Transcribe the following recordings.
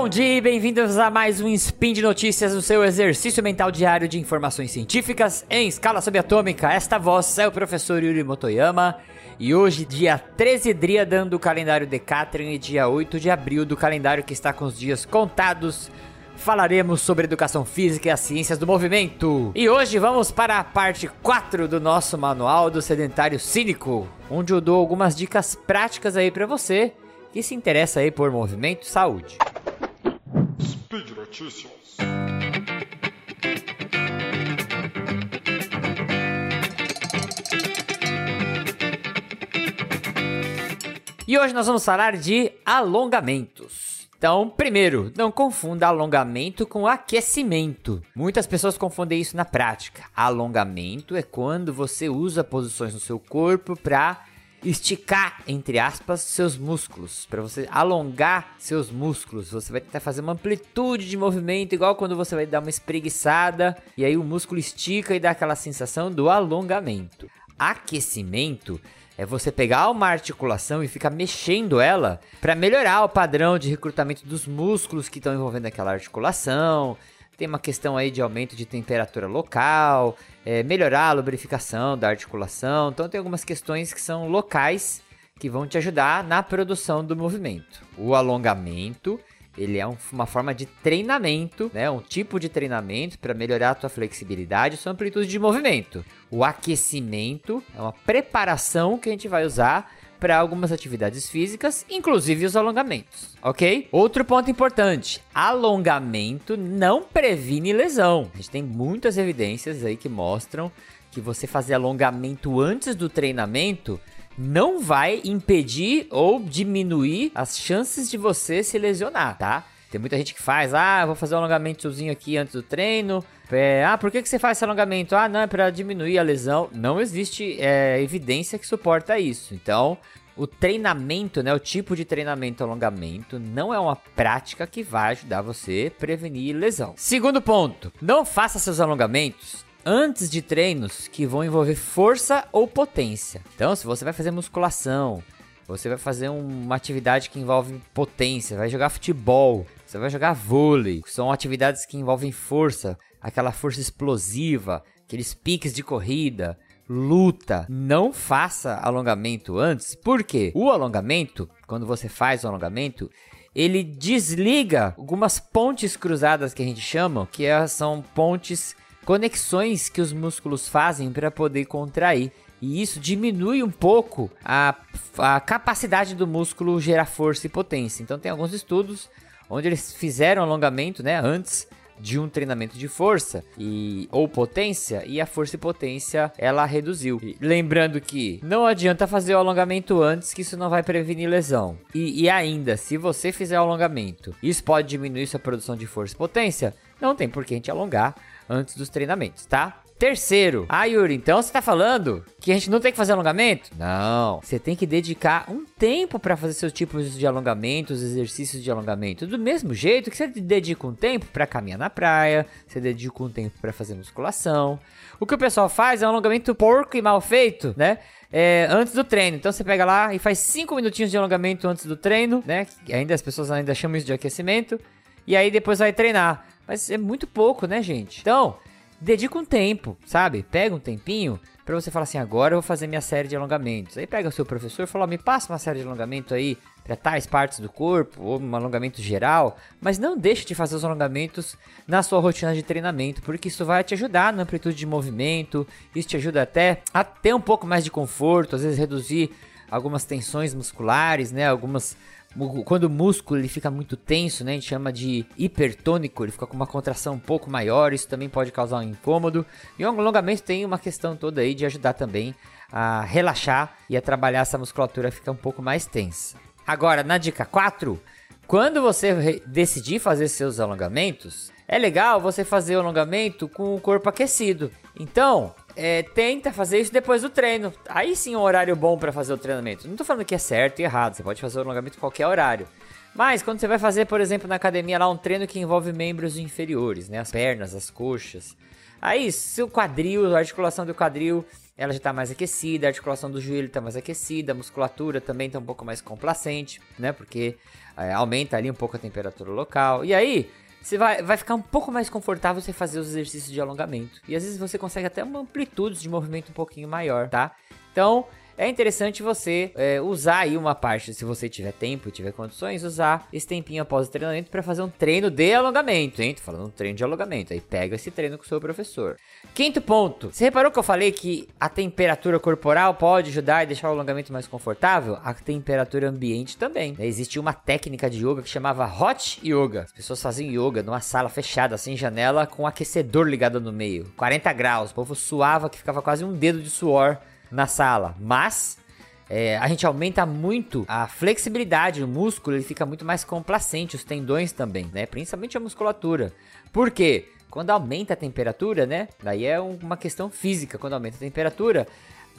Bom dia e bem-vindos a mais um Spin de Notícias, o seu exercício mental diário de informações científicas em escala subatômica. Esta voz é o professor Yuri Motoyama e hoje, dia 13 Driadan do calendário Decatrin e dia 8 de abril do calendário que está com os dias contados, falaremos sobre educação física e as ciências do movimento. E hoje vamos para a parte 4 do nosso manual do sedentário cínico, onde eu dou algumas dicas práticas aí para você que se interessa aí por movimento e saúde. Notícias. E hoje nós vamos falar de alongamentos. Então, primeiro, não confunda alongamento com aquecimento. Muitas pessoas confundem isso na prática. Alongamento é quando você usa posições no seu corpo para esticar, entre aspas, seus músculos, para você alongar seus músculos. Você vai tentar fazer uma amplitude de movimento, igual quando você vai dar uma espreguiçada e aí o músculo estica e dá aquela sensação do alongamento. Aquecimento é você pegar uma articulação e ficar mexendo ela para melhorar o padrão de recrutamento dos músculos que estão envolvendo aquela articulação, tem uma questão aí de aumento de temperatura local, é, melhorar a lubrificação da articulação. Então tem algumas questões que são locais que vão te ajudar na produção do movimento. O alongamento, ele é um, uma forma de treinamento, né? Um tipo de treinamento para melhorar a tua flexibilidade e sua amplitude de movimento. O aquecimento é uma preparação que a gente vai usar para algumas atividades físicas, inclusive os alongamentos, ok? Outro ponto importante: alongamento não previne lesão. A gente tem muitas evidências aí que mostram que você fazer alongamento antes do treinamento não vai impedir ou diminuir as chances de você se lesionar, tá? Tem muita gente que faz, ah, vou fazer um alongamentozinho aqui antes do treino. É, ah, por que, que você faz esse alongamento? Ah, não, é para diminuir a lesão. Não existe é, evidência que suporta isso. Então, o treinamento, né, o tipo de treinamento alongamento não é uma prática que vai ajudar você a prevenir lesão. Segundo ponto, não faça seus alongamentos antes de treinos que vão envolver força ou potência. Então, se você vai fazer musculação, você vai fazer uma atividade que envolve potência, vai jogar futebol, você vai jogar vôlei. São atividades que envolvem força, aquela força explosiva, aqueles piques de corrida, luta. Não faça alongamento antes, porque o alongamento, quando você faz o alongamento, ele desliga algumas pontes cruzadas que a gente chama, que é, são pontes, conexões que os músculos fazem para poder contrair. E isso diminui um pouco a, a capacidade do músculo gerar força e potência. Então tem alguns estudos onde eles fizeram alongamento, né, antes de um treinamento de força e ou potência e a força e potência ela reduziu. E, lembrando que não adianta fazer o alongamento antes que isso não vai prevenir lesão. E, e ainda, se você fizer o alongamento, isso pode diminuir sua produção de força e potência, não tem por que a gente alongar antes dos treinamentos, tá? Terceiro, ah, Yuri, então você tá falando que a gente não tem que fazer alongamento? Não. Você tem que dedicar um tempo para fazer seus tipos de alongamentos, exercícios de alongamento. Do mesmo jeito que você dedica um tempo para caminhar na praia, você dedica um tempo para fazer musculação. O que o pessoal faz é um alongamento porco e mal feito, né? É, antes do treino. Então você pega lá e faz 5 minutinhos de alongamento antes do treino, né? Ainda as pessoas ainda chamam isso de aquecimento. E aí depois vai treinar. Mas é muito pouco, né, gente? Então, dedica um tempo, sabe? Pega um tempinho para você falar assim, agora eu vou fazer minha série de alongamentos. Aí pega o seu professor e fala, me passa uma série de alongamento aí para tais partes do corpo, ou um alongamento geral, mas não deixe de fazer os alongamentos na sua rotina de treinamento, porque isso vai te ajudar na amplitude de movimento, isso te ajuda até a ter um pouco mais de conforto, às vezes reduzir algumas tensões musculares, né? Algumas quando o músculo ele fica muito tenso, né, a gente chama de hipertônico, ele fica com uma contração um pouco maior, isso também pode causar um incômodo. E o alongamento tem uma questão toda aí de ajudar também a relaxar e a trabalhar essa musculatura ficar um pouco mais tensa. Agora, na dica 4, quando você decidir fazer seus alongamentos, é legal você fazer o alongamento com o corpo aquecido. Então, é, tenta fazer isso depois do treino. Aí sim é um horário bom para fazer o treinamento. Não tô falando que é certo e errado, você pode fazer o alongamento em qualquer horário. Mas quando você vai fazer, por exemplo, na academia lá um treino que envolve membros inferiores, né? As pernas, as coxas. Aí, se o quadril, a articulação do quadril, ela já está mais aquecida, a articulação do joelho está mais aquecida, a musculatura também está um pouco mais complacente, né? Porque é, aumenta ali um pouco a temperatura local. E aí, você vai, vai ficar um pouco mais confortável você fazer os exercícios de alongamento. E às vezes você consegue até uma amplitude de movimento um pouquinho maior, tá? Então, é interessante você é, usar aí uma parte, se você tiver tempo e tiver condições, usar esse tempinho após o treinamento para fazer um treino de alongamento, hein? Tô falando um treino de alongamento. Aí pega esse treino com o seu professor. Quinto ponto. Você reparou que eu falei que a temperatura corporal pode ajudar e deixar o alongamento mais confortável? A temperatura ambiente também. Existia uma técnica de yoga que chamava Hot Yoga. As pessoas faziam yoga numa sala fechada, sem janela, com um aquecedor ligado no meio. 40 graus. O povo suava que ficava quase um dedo de suor na sala, mas é, a gente aumenta muito a flexibilidade, o músculo ele fica muito mais complacente, os tendões também, né? Principalmente a musculatura. Por quê? Quando aumenta a temperatura, né? Daí é uma questão física. Quando aumenta a temperatura,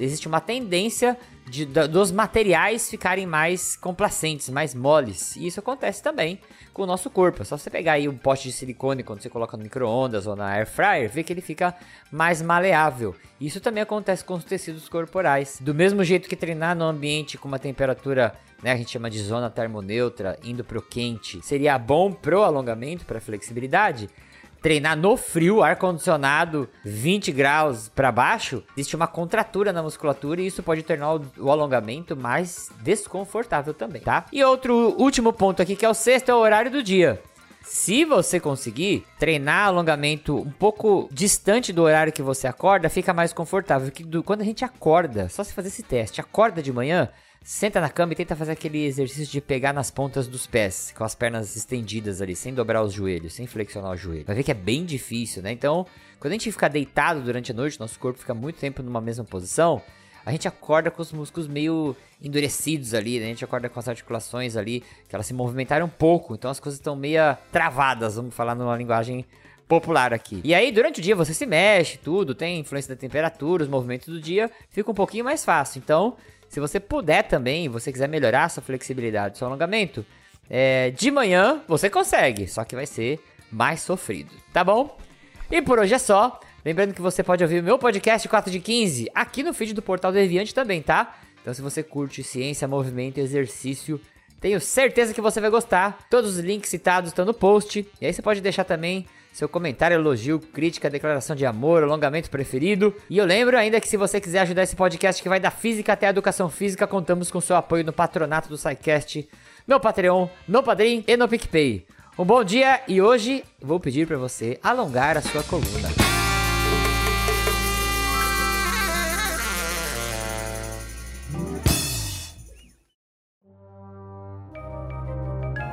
existe uma tendência de, dos materiais ficarem mais complacentes, mais moles. E isso acontece também com o nosso corpo. É só você pegar aí um pote de silicone quando você coloca no micro-ondas ou na air fryer, ver que ele fica mais maleável. Isso também acontece com os tecidos corporais. Do mesmo jeito que treinar no ambiente com uma temperatura né, a gente chama de zona termoneutra, indo pro quente, seria bom pro alongamento, para flexibilidade treinar no frio, ar-condicionado, 20 graus para baixo, existe uma contratura na musculatura e isso pode tornar o, alongamento mais desconfortável também, tá? E outro último ponto aqui, que é o sexto, é o horário do dia. Se você conseguir treinar alongamento um pouco distante do horário que você acorda, fica mais confortável. Do, quando a gente acorda, só se fazer esse teste, acorda de manhã, Senta na cama e tenta fazer aquele exercício de pegar nas pontas dos pés, com as pernas estendidas ali, sem dobrar os joelhos, sem flexionar o joelho. Vai ver que é bem difícil, né? Então, quando a gente fica deitado durante a noite, nosso corpo fica muito tempo numa mesma posição, a gente acorda com os músculos meio endurecidos ali, né? A gente acorda com as articulações ali, que elas se movimentaram um pouco, então as coisas estão meio travadas, vamos falar numa linguagem popular aqui. E aí, durante o dia você se mexe, tudo, tem influência da temperatura, os movimentos do dia, fica um pouquinho mais fácil. Então, se você puder também, você quiser melhorar sua flexibilidade, seu alongamento, é, de manhã você consegue, só que vai ser mais sofrido, tá bom? E por hoje é só. Lembrando que você pode ouvir o meu podcast 4 de 15 aqui no feed do Portal Deviante também, tá? Então se você curte ciência, movimento e exercício, tenho certeza que você vai gostar. Todos os links citados estão no post. E aí você pode deixar também seu comentário, elogio, crítica, declaração de amor, alongamento preferido. E eu lembro ainda que se você quiser ajudar esse podcast que vai da física até a educação física, contamos com seu apoio no patronato do SciCast, no Patreon, no Padrim e no PicPay. Um bom dia e hoje vou pedir para você alongar a sua coluna.